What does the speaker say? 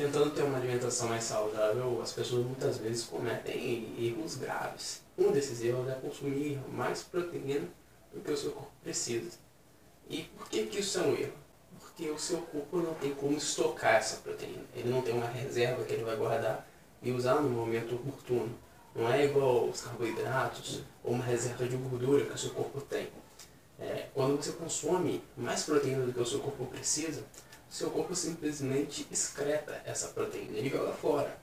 tentando ter uma alimentação mais saudável, as pessoas muitas vezes cometem erros graves. Um desses erros é consumir mais proteína do que o seu corpo precisa. E por que, que isso é um erro? Porque o seu corpo não tem como estocar essa proteína. Ele não tem uma reserva que ele vai guardar e usar no momento oportuno. Não é igual os carboidratos ou uma reserva de gordura que o seu corpo tem. É, quando você consome mais proteína do que o seu corpo precisa, seu corpo simplesmente excreta essa proteína, ele joga fora.